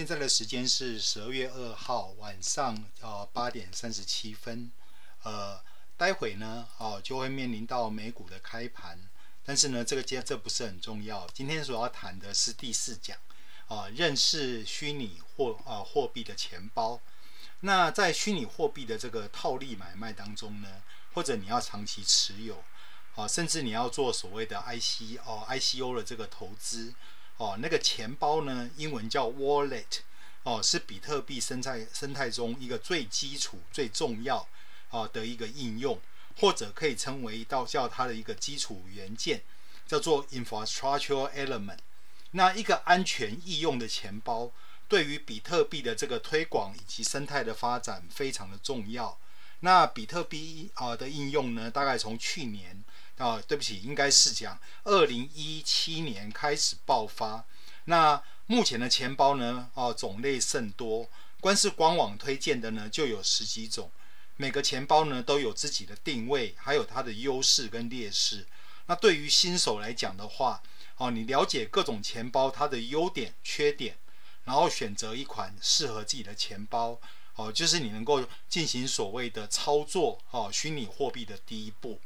现在的时间是十二月二号晚上呃八点三十七分，呃，待会呢哦、就会面临到美股的开盘，但是呢这个今这不是很重要，今天所要谈的是第四讲啊、呃，认识虚拟货啊货币的钱包。那在虚拟货币的这个套利买卖当中呢，或者你要长期持有啊，甚至你要做所谓的 IC 哦 ICO 的这个投资。哦，那个钱包呢，英文叫 wallet，哦，是比特币生态生态中一个最基础、最重要啊的一个应用，或者可以称为到叫它的一个基础元件，叫做 infrastructure element。那一个安全易用的钱包，对于比特币的这个推广以及生态的发展非常的重要。那比特币啊的应用呢，大概从去年。啊、对不起，应该是讲二零一七年开始爆发。那目前的钱包呢？哦，种类甚多，光是官网推荐的呢就有十几种。每个钱包呢都有自己的定位，还有它的优势跟劣势。那对于新手来讲的话，哦，你了解各种钱包它的优点、缺点，然后选择一款适合自己的钱包，哦，就是你能够进行所谓的操作，哦，虚拟货币的第一步。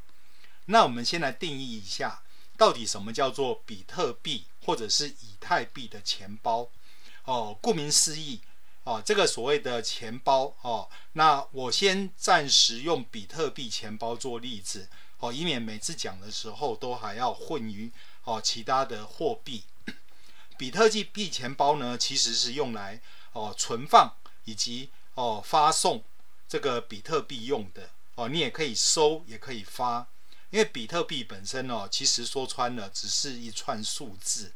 那我们先来定义一下，到底什么叫做比特币或者是以太币的钱包？哦，顾名思义，哦，这个所谓的钱包，哦，那我先暂时用比特币钱包做例子，哦，以免每次讲的时候都还要混于哦其他的货币。比特币币钱包呢，其实是用来哦存放以及哦发送这个比特币用的。哦，你也可以收，也可以发。因为比特币本身哦，其实说穿了只是一串数字。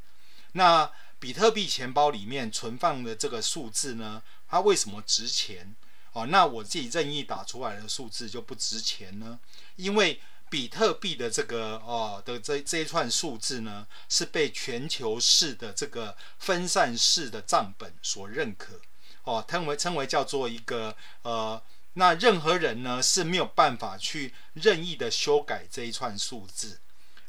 那比特币钱包里面存放的这个数字呢，它为什么值钱？哦，那我自己任意打出来的数字就不值钱呢？因为比特币的这个哦的这这一串数字呢，是被全球式的这个分散式的账本所认可。哦，称为称为叫做一个呃。那任何人呢是没有办法去任意的修改这一串数字。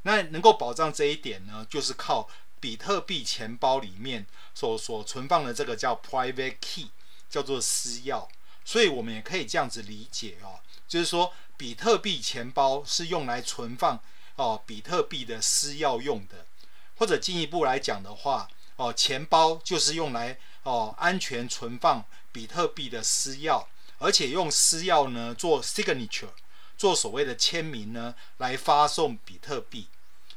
那能够保障这一点呢，就是靠比特币钱包里面所所存放的这个叫 private key，叫做私钥。所以我们也可以这样子理解哦，就是说比特币钱包是用来存放哦比特币的私钥用的，或者进一步来讲的话，哦钱包就是用来哦安全存放比特币的私钥。而且用私钥呢做 signature，做所谓的签名呢，来发送比特币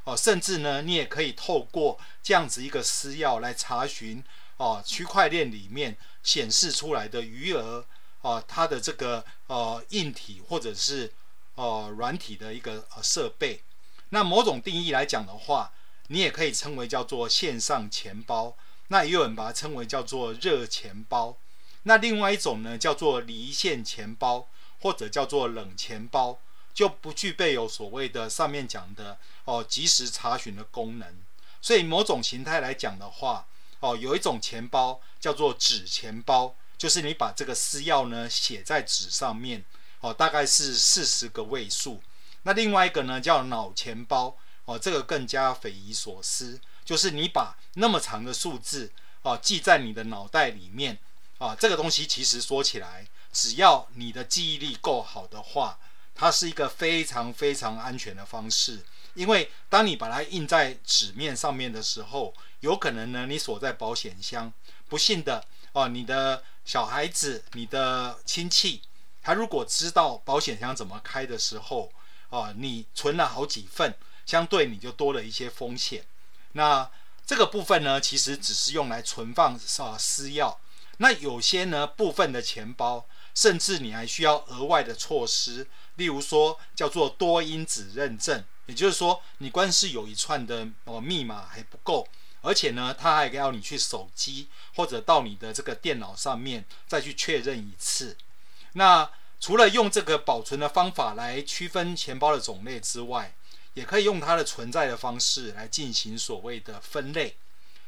哦，甚至呢，你也可以透过这样子一个私钥来查询哦，区块链里面显示出来的余额哦，它的这个呃硬体或者是呃软体的一个呃设备。那某种定义来讲的话，你也可以称为叫做线上钱包，那也有人把它称为叫做热钱包。那另外一种呢，叫做离线钱包或者叫做冷钱包，就不具备有所谓的上面讲的哦即时查询的功能。所以某种形态来讲的话，哦有一种钱包叫做纸钱包，就是你把这个私钥呢写在纸上面，哦大概是四十个位数。那另外一个呢叫脑钱包，哦这个更加匪夷所思，就是你把那么长的数字哦记在你的脑袋里面。啊，这个东西其实说起来，只要你的记忆力够好的话，它是一个非常非常安全的方式。因为当你把它印在纸面上面的时候，有可能呢，你锁在保险箱，不幸的哦，你的小孩子、你的亲戚，他如果知道保险箱怎么开的时候，哦，你存了好几份，相对你就多了一些风险。那这个部分呢，其实只是用来存放啊私钥。那有些呢部分的钱包，甚至你还需要额外的措施，例如说叫做多因子认证，也就是说你光是有一串的哦密码还不够，而且呢，它还要你去手机或者到你的这个电脑上面再去确认一次。那除了用这个保存的方法来区分钱包的种类之外，也可以用它的存在的方式来进行所谓的分类。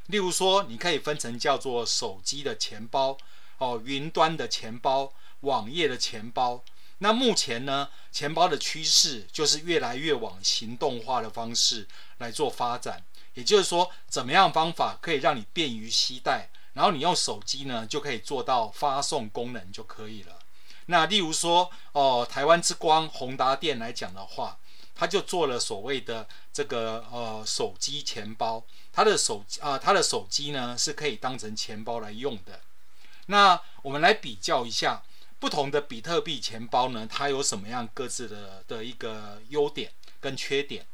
例如说，你可以分成叫做手机的钱包，哦，云端的钱包，网页的钱包。那目前呢，钱包的趋势就是越来越往行动化的方式来做发展。也就是说，怎么样方法可以让你便于携带，然后你用手机呢就可以做到发送功能就可以了。那例如说哦，台湾之光宏达电来讲的话，他就做了所谓的这个呃手机钱包，他的手啊、他的手机呢是可以当成钱包来用的。那我们来比较一下不同的比特币钱包呢，它有什么样各自的的一个优点跟缺点。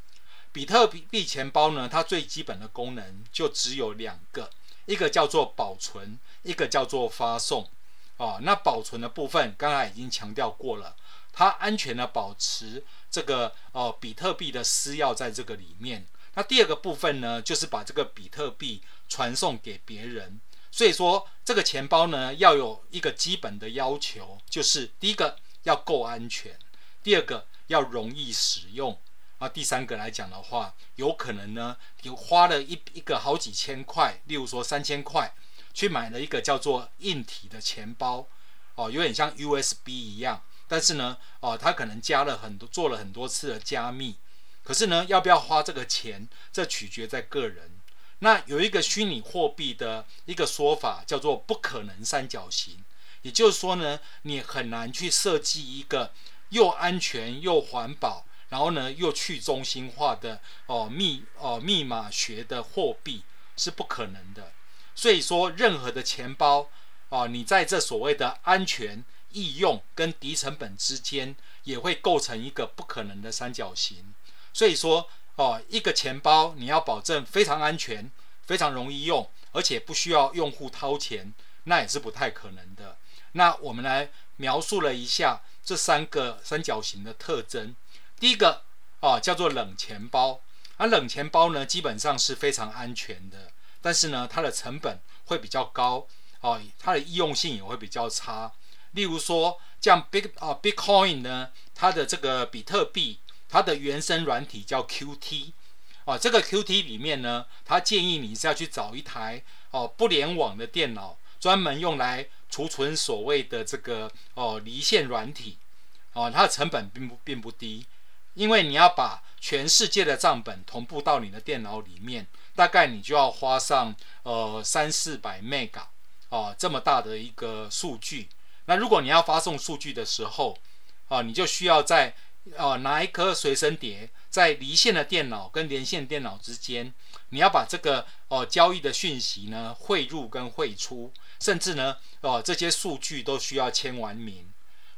比特币钱包呢，它最基本的功能就只有两个，一个叫做保存，一个叫做发送。哦，那保存的部分刚才已经强调过了，它安全的保持这个哦比特币的私钥在这个里面。那第二个部分呢，就是把这个比特币传送给别人。所以说这个钱包呢，要有一个基本的要求，就是第一个要够安全，第二个要容易使用，啊，第三个来讲的话，有可能呢，你花了一一个好几千块，例如说三千块。去买了一个叫做硬体的钱包，哦，有点像 USB 一样，但是呢，哦，它可能加了很多，做了很多次的加密，可是呢，要不要花这个钱，这取决在个人。那有一个虚拟货币的一个说法叫做不可能三角形，也就是说呢，你很难去设计一个又安全又环保，然后呢又去中心化的哦密哦密码学的货币是不可能的。所以说，任何的钱包啊，你在这所谓的安全、易用跟低成本之间，也会构成一个不可能的三角形。所以说，哦，一个钱包你要保证非常安全、非常容易用，而且不需要用户掏钱，那也是不太可能的。那我们来描述了一下这三个三角形的特征。第一个啊，叫做冷钱包，而冷钱包呢，基本上是非常安全的。但是呢，它的成本会比较高哦，它的易用性也会比较差。例如说，像 Big 啊 Bitcoin 呢，它的这个比特币，它的原生软体叫 QT 啊，这个 QT 里面呢，它建议你是要去找一台哦不联网的电脑，专门用来储存所谓的这个哦离线软体哦，它的成本并不并不低，因为你要把全世界的账本同步到你的电脑里面。大概你就要花上呃三四百 mega 哦，这么大的一个数据。那如果你要发送数据的时候啊，你就需要在呃拿一颗随身碟，在离线的电脑跟连线电脑之间，你要把这个哦交易的讯息呢汇入跟汇出，甚至呢哦这些数据都需要签完名。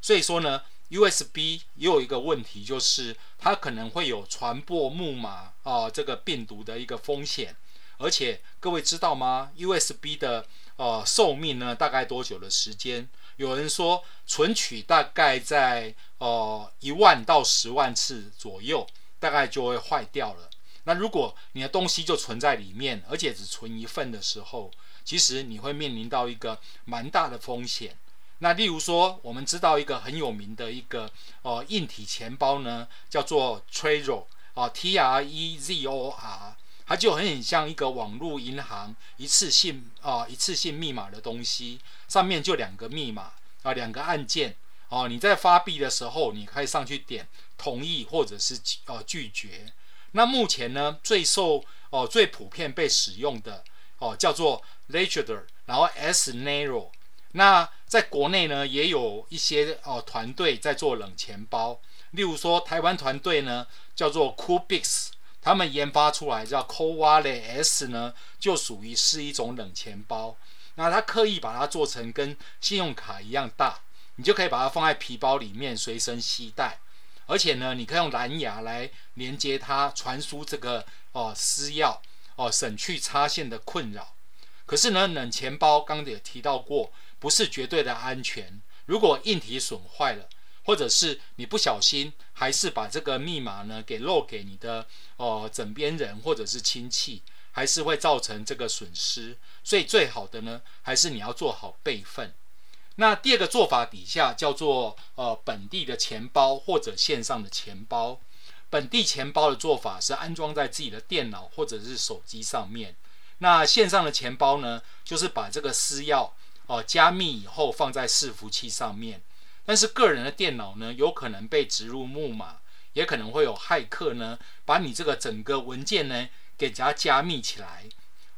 所以说呢。USB 也有一个问题，就是它可能会有传播木马啊、这个病毒的一个风险。而且各位知道吗？USB 的呃寿命呢，大概多久的时间？有人说存取大概在呃一万到十万次左右，大概就会坏掉了。那如果你的东西就存在里面，而且只存一份的时候，其实你会面临到一个蛮大的风险。那例如说，我们知道一个很有名的一个呃硬体钱包呢，叫做 Trezor 啊，T R E Z O R，它就很像一个网络银行一次性啊一次性密码的东西，上面就两个密码啊两个按键哦，你在发币的时候，你可以上去点同意或者是呃拒绝。那目前呢，最受哦最普遍被使用的哦叫做 Ledger，然后 S Nero。那在国内呢，也有一些哦团队在做冷钱包，例如说台湾团队呢叫做 Coolbits，他们研发出来叫 c o v a l e S 呢，就属于是一种冷钱包。那它刻意把它做成跟信用卡一样大，你就可以把它放在皮包里面随身携带，而且呢，你可以用蓝牙来连接它，传输这个哦私钥哦，省去插线的困扰。可是呢，冷钱包刚刚也提到过。不是绝对的安全。如果硬体损坏了，或者是你不小心，还是把这个密码呢给漏给你的哦枕边人或者是亲戚，还是会造成这个损失。所以最好的呢，还是你要做好备份。那第二个做法底下叫做呃本地的钱包或者线上的钱包。本地钱包的做法是安装在自己的电脑或者是手机上面。那线上的钱包呢，就是把这个私钥。哦，加密以后放在伺服器上面，但是个人的电脑呢，有可能被植入木马，也可能会有骇客呢，把你这个整个文件呢给它加密起来。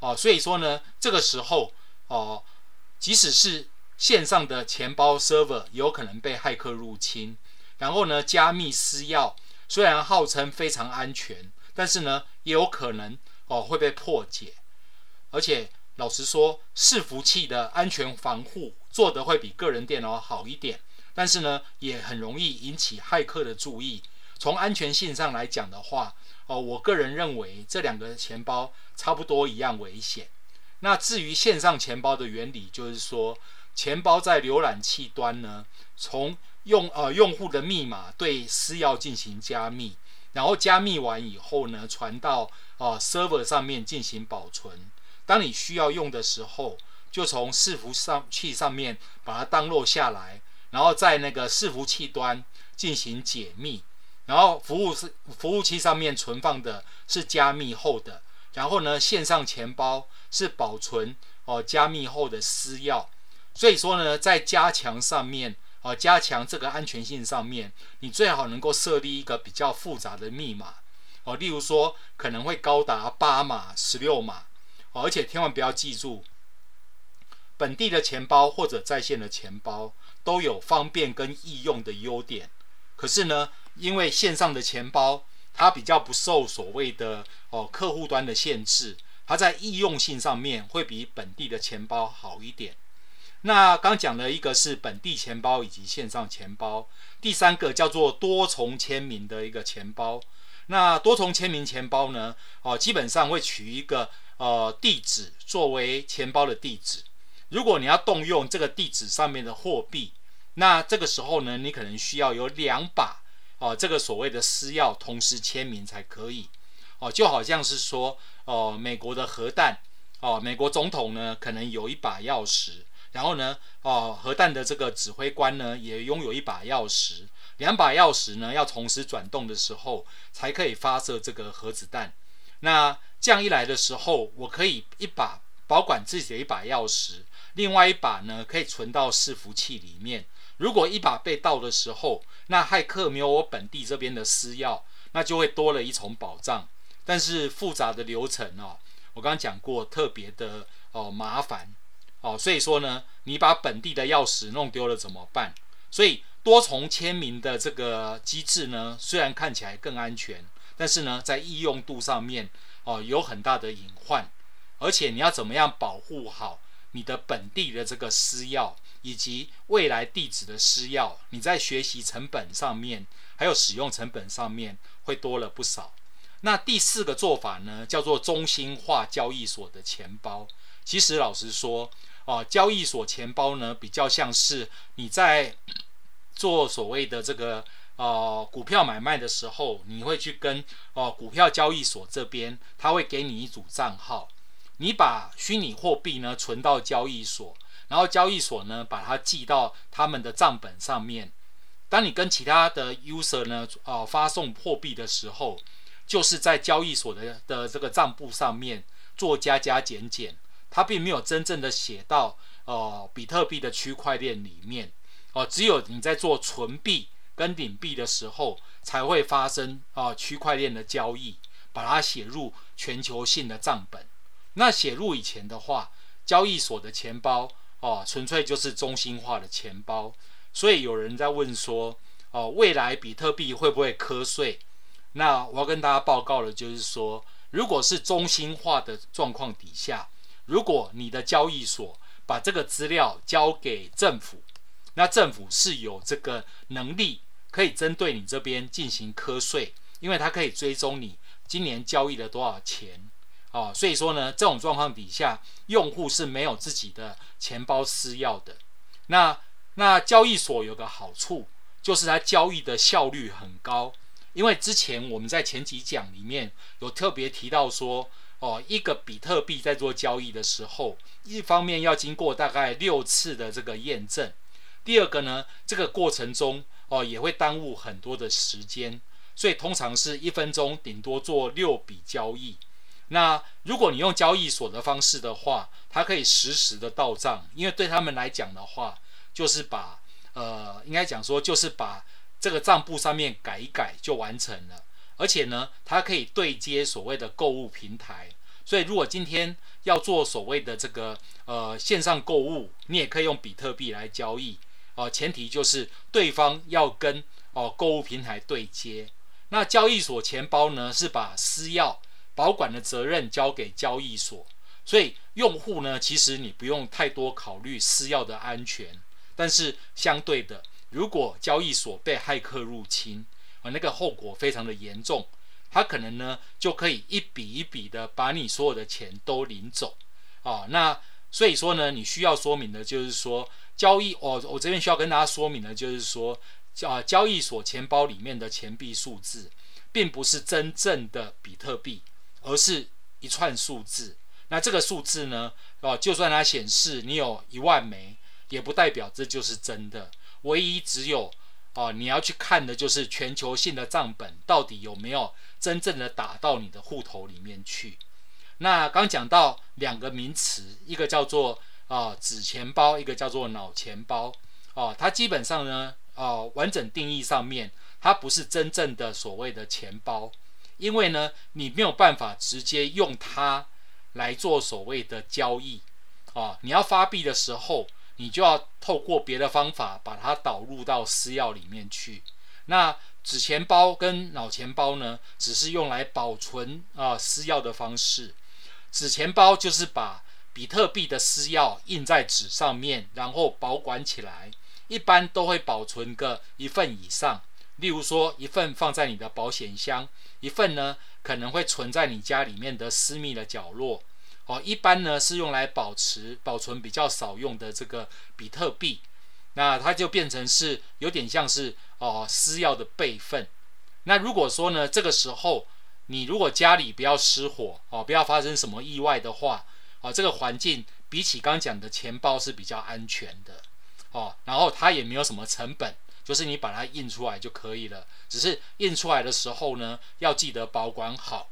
哦，所以说呢，这个时候哦，即使是线上的钱包 server 有可能被骇客入侵，然后呢，加密私钥虽然号称非常安全，但是呢，也有可能哦会被破解。而且老实说，伺服器的安全防护做得会比个人电脑好一点，但是呢，也很容易引起骇客的注意。从安全性上来讲的话，哦，我个人认为这两个钱包差不多一样危险。那至于线上钱包的原理，就是说，钱包在浏览器端呢，从用呃用户的密码对私钥进行加密，然后加密完以后呢，传到呃 server 上面进行保存。当你需要用的时候，就从伺服上器上面把它 download 下来，然后在那个伺服器端进行解密。然后服务是服务器上面存放的是加密后的，然后呢，线上钱包是保存哦加密后的私钥，所以说呢，在加强上面哦加强这个安全性上面，你最好能够设立一个比较复杂的密码哦，例如说可能会高达八码、十六码哦，而且千万不要记住，本地的钱包或者在线的钱包都有方便跟易用的优点，可是呢。因为线上的钱包，它比较不受所谓的哦客户端的限制，它在易用性上面会比本地的钱包好一点。那刚讲了一个是本地钱包以及线上钱包，第三个叫做多重签名的一个钱包。那多重签名钱包呢，哦基本上会取一个呃地址作为钱包的地址。如果你要动用这个地址上面的货币，那这个时候呢，你可能需要有两把。哦，这个所谓的私钥同时签名才可以，哦，就好像是说，哦，美国的核弹，哦，美国总统呢可能有一把钥匙，然后呢，哦，核弹的这个指挥官呢也拥有一把钥匙，两把钥匙呢要同时转动的时候才可以发射这个核子弹。那这样一来的时候，我可以一把保管自己的一把钥匙，另外一把呢可以存到伺服器里面。如果一把被盗的时候，那骇客没有我本地这边的私钥，那就会多了一重保障。但是复杂的流程哦，我刚刚讲过，特别的哦麻烦哦，所以说呢，你把本地的钥匙弄丢了怎么办？所以多重签名的这个机制呢，虽然看起来更安全，但是呢，在易用度上面哦有很大的隐患，而且你要怎么样保护好你的本地的这个私钥？以及未来地址的私钥，你在学习成本上面，还有使用成本上面会多了不少。那第四个做法呢，叫做中心化交易所的钱包。其实老实说，哦，交易所钱包呢，比较像是你在做所谓的这个呃股票买卖的时候，你会去跟哦股票交易所这边，他会给你一组账号，你把虚拟货币呢存到交易所。然后交易所呢，把它记到他们的账本上面。当你跟其他的 user 呢，呃，发送货币的时候，就是在交易所的的这个账簿上面做加加减减，它并没有真正的写到呃比特币的区块链里面。哦、只有你在做存币跟领币的时候，才会发生啊、区块链的交易，把它写入全球性的账本。那写入以前的话，交易所的钱包。哦，纯粹就是中心化的钱包，所以有人在问说，哦，未来比特币会不会瞌睡？那我要跟大家报告的，就是说，如果是中心化的状况底下，如果你的交易所把这个资料交给政府，那政府是有这个能力可以针对你这边进行瞌睡，因为它可以追踪你今年交易了多少钱。哦，所以说呢，这种状况底下，用户是没有自己的钱包私钥的。那那交易所有个好处，就是它交易的效率很高。因为之前我们在前几讲里面有特别提到说，哦，一个比特币在做交易的时候，一方面要经过大概六次的这个验证，第二个呢，这个过程中哦也会耽误很多的时间，所以通常是一分钟顶多做六笔交易。那如果你用交易所的方式的话，它可以实时的到账，因为对他们来讲的话，就是把呃，应该讲说就是把这个账簿上面改一改就完成了，而且呢，它可以对接所谓的购物平台，所以如果今天要做所谓的这个呃线上购物，你也可以用比特币来交易。哦、呃，前提就是对方要跟哦、购物平台对接。那交易所钱包呢，是把私钥保管的责任交给交易所，所以用户呢，其实你不用太多考虑私钥的安全。但是相对的，如果交易所被骇客入侵，啊，那个后果非常的严重，他可能呢就可以一笔一笔的把你所有的钱都领走，啊，那所以说呢，你需要说明的就是说，交易，我我这边需要跟大家说明的就是说，啊，交易所钱包里面的钱币数字，并不是真正的比特币，而是一串数字。那这个数字呢，哦，就算它显示你有一万枚。也不代表这就是真的，唯一只有哦，你要去看的就是全球性的账本到底有没有真正的打到你的户头里面去。那刚讲到两个名词，一个叫做啊纸钱包，一个叫做脑钱包。哦，它基本上呢，哦完整定义上面，它不是真正的所谓的钱包，因为呢，你没有办法直接用它来做所谓的交易。啊，你要发币的时候。你就要透过别的方法把它导入到私钥里面去。那纸钱包跟脑钱包呢，只是用来保存啊、私钥的方式。纸钱包就是把比特币的私钥印在纸上面，然后保管起来，一般都会保存个一份以上。例如说，一份放在你的保险箱，一份呢可能会存在你家里面的私密的角落。哦，一般呢是用来保持保存比较少用的这个比特币，那它就变成是有点像是哦私钥的备份。那如果说呢，这个时候你如果家里不要失火哦，不要发生什么意外的话，哦，这个环境比起刚讲的钱包是比较安全的哦，然后它也没有什么成本，就是你把它印出来就可以了。只是印出来的时候呢，要记得保管好。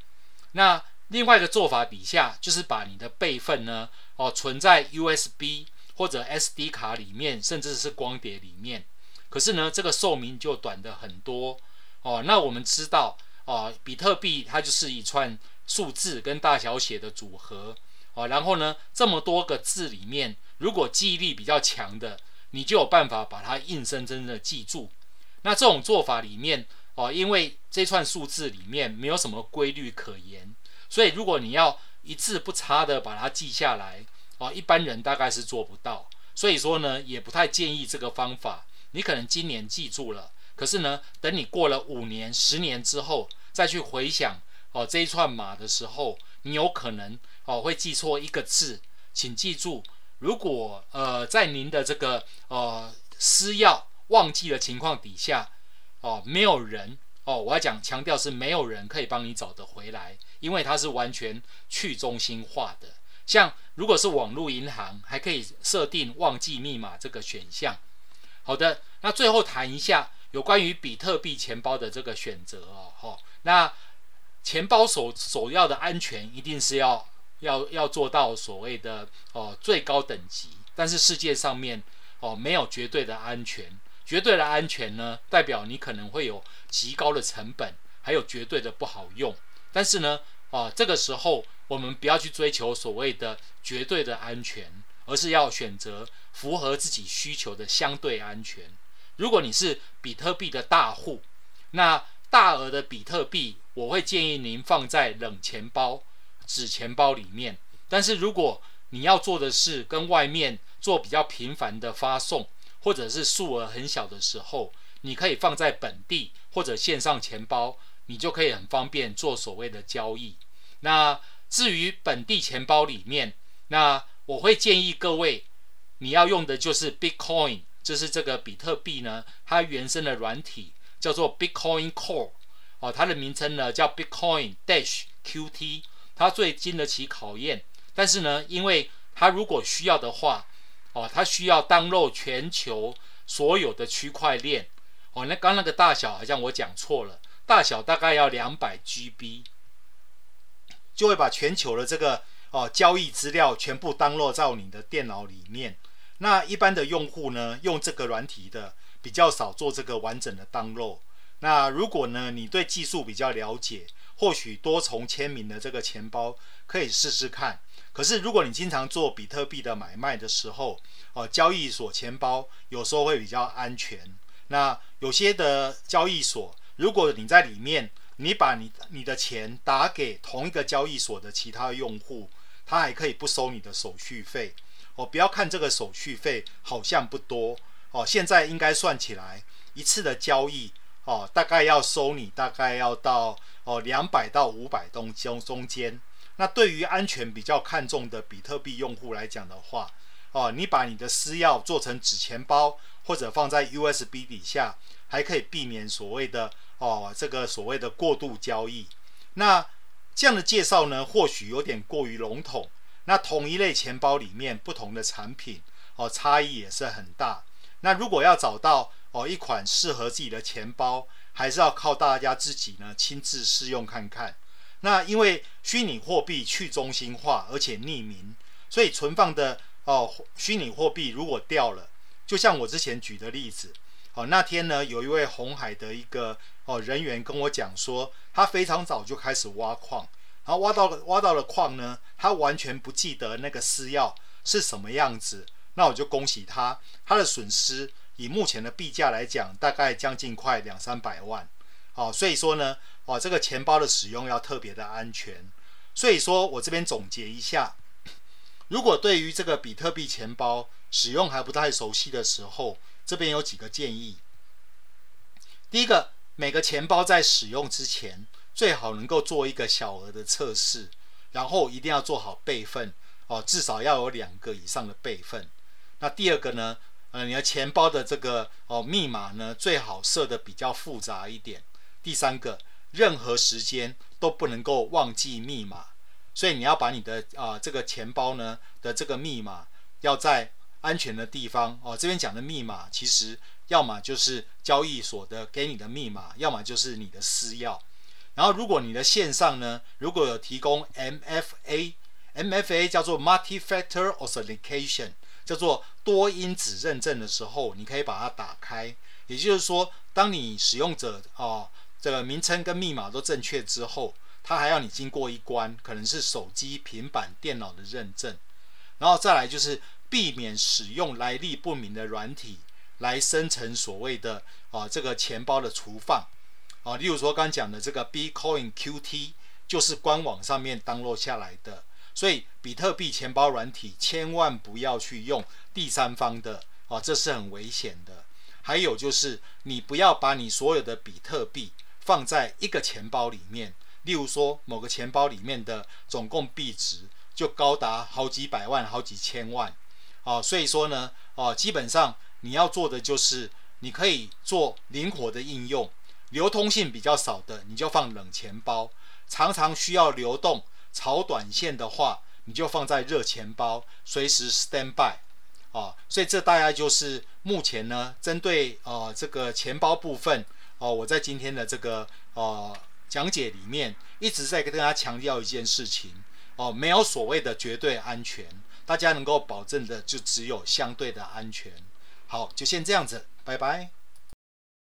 那另外一个做法底下，就是把你的备份呢，哦，存在 USB 或者 SD 卡里面，甚至是光碟里面。可是呢，这个寿命就短的很多哦。那我们知道哦，比特币它就是一串数字跟大小写的组合哦。然后呢，这么多个字里面，如果记忆力比较强的，你就有办法把它硬生生的记住。那这种做法里面哦，因为这串数字里面没有什么规律可言。所以，如果你要一字不差的把它记下来，哦，一般人大概是做不到。所以说呢，也不太建议这个方法。你可能今年记住了，可是呢，等你过了五年、十年之后再去回想哦这一串码的时候，你有可能哦会记错一个字。请记住，如果呃在您的这个呃私钥忘记的情况底下，哦，没有人哦，我要讲强调是没有人可以帮你找得回来。因为它是完全去中心化的，像如果是网络银行，还可以设定忘记密码这个选项。好的，那最后谈一下有关于比特币钱包的这个选择哦。哈，那钱包首首要的安全一定是要要要做到所谓的哦最高等级，但是世界上面哦没有绝对的安全，绝对的安全呢代表你可能会有极高的成本，还有绝对的不好用。但是呢，啊，这个时候我们不要去追求所谓的绝对的安全，而是要选择符合自己需求的相对安全。如果你是比特币的大户，那大额的比特币，我会建议您放在冷钱包、纸钱包里面。但是如果你要做的是跟外面做比较频繁的发送，或者是数额很小的时候，你可以放在本地或者线上钱包。你就可以很方便做所谓的交易。那至于本地钱包里面，那我会建议各位，你要用的就是 Bitcoin，就是这个比特币呢，它原生的软体叫做 Bitcoin Core，哦，它的名称呢叫 Bitcoin Dash QT，它最经得起考验。但是呢，因为它如果需要的话，哦，它需要 download 全球所有的区块链，哦，那刚那个大小好像我讲错了。大小大概要两百 GB，就会把全球的这个哦交易资料全部 download 到你的电脑里面。那一般的用户呢，用这个软体的比较少做这个完整的 download。那如果呢，你对技术比较了解，或许多重签名的这个钱包可以试试看。可是如果你经常做比特币的买卖的时候，哦，交易所钱包有时候会比较安全。那有些的交易所，如果你在里面，你把你你的钱打给同一个交易所的其他用户，他还可以不收你的手续费。哦，不要看这个手续费好像不多哦，现在应该算起来一次的交易哦，大概要收你大概要到哦两百到五百东中中间。那对于安全比较看重的比特币用户来讲的话，哦，你把你的私钥做成纸钱包。或者放在 USB 底下，还可以避免所谓的哦，这个所谓的过度交易。那这样的介绍呢，或许有点过于笼统。那同一类钱包里面不同的产品哦，差异也是很大。那如果要找到哦一款适合自己的钱包，还是要靠大家自己呢亲自试用看看。那因为虚拟货币去中心化而且匿名，所以存放的哦虚拟货币如果掉了。就像我之前举的例子，哦，那天呢，有一位红海的一个哦人员跟我讲说，他非常早就开始挖矿，然后挖到了挖到了矿呢，他完全不记得那个私钥是什么样子。那我就恭喜他，他的损失以目前的币价来讲，大概将近快两三百万。哦，所以说呢，哦，这个钱包的使用要特别的安全。所以说我这边总结一下，如果对于这个比特币钱包，使用还不太熟悉的时候，这边有几个建议。第一个，每个钱包在使用之前，最好能够做一个小额的测试，然后一定要做好备份哦，至少要有两个以上的备份。那第二个呢，呃，你的钱包的这个哦密码呢，最好设得比较复杂一点。第三个，任何时间都不能够忘记密码，所以你要把你的啊、这个钱包呢的这个密码要在。安全的地方哦，这边讲的密码其实要么就是交易所的给你的密码，要么就是你的私钥。然后如果你的线上呢，如果有提供 MFA，MFA 叫做 Multi-Factor Authentication，叫做多因子认证的时候，你可以把它打开。也就是说，当你使用者哦这个名称跟密码都正确之后，它还要你经过一关，可能是手机、平板、电脑的认证。然后再来就是。避免使用来历不明的软体来生成所谓的啊这个钱包的存放啊，例如说刚讲的这个 Bitcoin QT 就是官网上面 download 下来的，所以比特币钱包软体千万不要去用第三方的啊，这是很危险的。还有就是你不要把你所有的比特币放在一个钱包里面，例如说某个钱包里面的总共币值就高达好几百万、好几千万。哦，所以说呢，哦，基本上你要做的就是，你可以做灵活的应用，流通性比较少的，你就放冷钱包；常常需要流动炒短线的话，你就放在热钱包，随时 stand by。哦，所以这大概就是目前呢，针对呃这个钱包部分，哦，我在今天的这个呃讲解里面一直在跟大家强调一件事情，哦，没有所谓的绝对安全。大家能够保证的就只有相对的安全。好，就先这样子，拜拜。